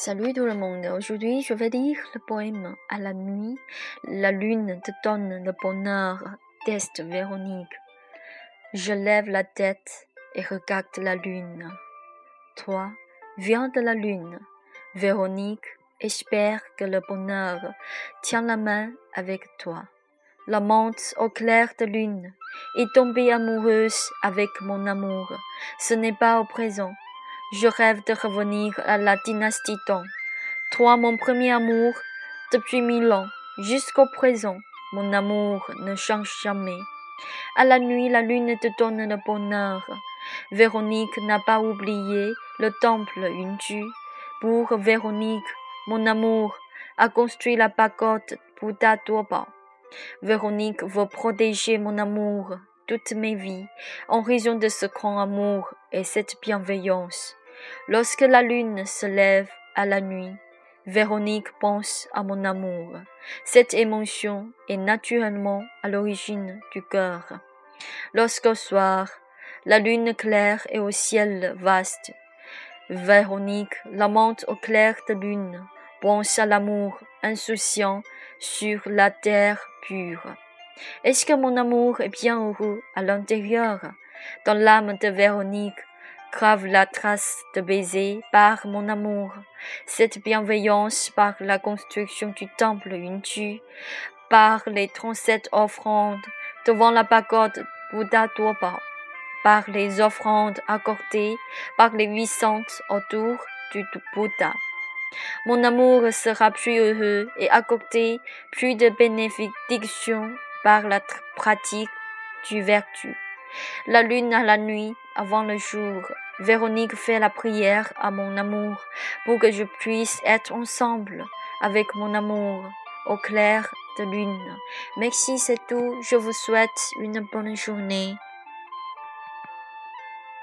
Salut tout le monde, aujourd'hui je vais lire le poème À la nuit, la lune te donne le bonheur d'Est Véronique. Je lève la tête et regarde la lune. Toi, viens de la lune. Véronique, espère que le bonheur tient la main avec toi. La monte au clair de lune est tombée amoureuse avec mon amour. Ce n'est pas au présent je rêve de revenir à la dynastie Tang. Toi, mon premier amour, depuis mille ans, jusqu'au présent, mon amour ne change jamais. À la nuit, la lune te donne le bonheur. Véronique n'a pas oublié le temple Yunju. Pour Véronique, mon amour a construit la pagode Bouddha Tuobao. Véronique veut protéger mon amour toute mes vies en raison de ce grand amour et cette bienveillance. Lorsque la lune se lève à la nuit, Véronique pense à mon amour. Cette émotion est naturellement à l'origine du cœur. Lorsqu'au soir, la lune claire est au ciel vaste, Véronique, l'amante au clair de lune, pense à l'amour insouciant sur la terre pure. Est-ce que mon amour est bien heureux à l'intérieur? Dans l'âme de Véronique, grave la trace de baiser par mon amour, cette bienveillance par la construction du temple Yunju, par les trente-sept offrandes devant la pagode Bouddha par les offrandes accordées par les huit saints autour du Bouddha. Mon amour sera plus heureux et accordé plus de bénédictions par la pratique du vertu. La lune à la nuit, avant le jour, Véronique fait la prière à mon amour pour que je puisse être ensemble avec mon amour au clair de lune. Merci, c'est tout. Je vous souhaite une bonne journée.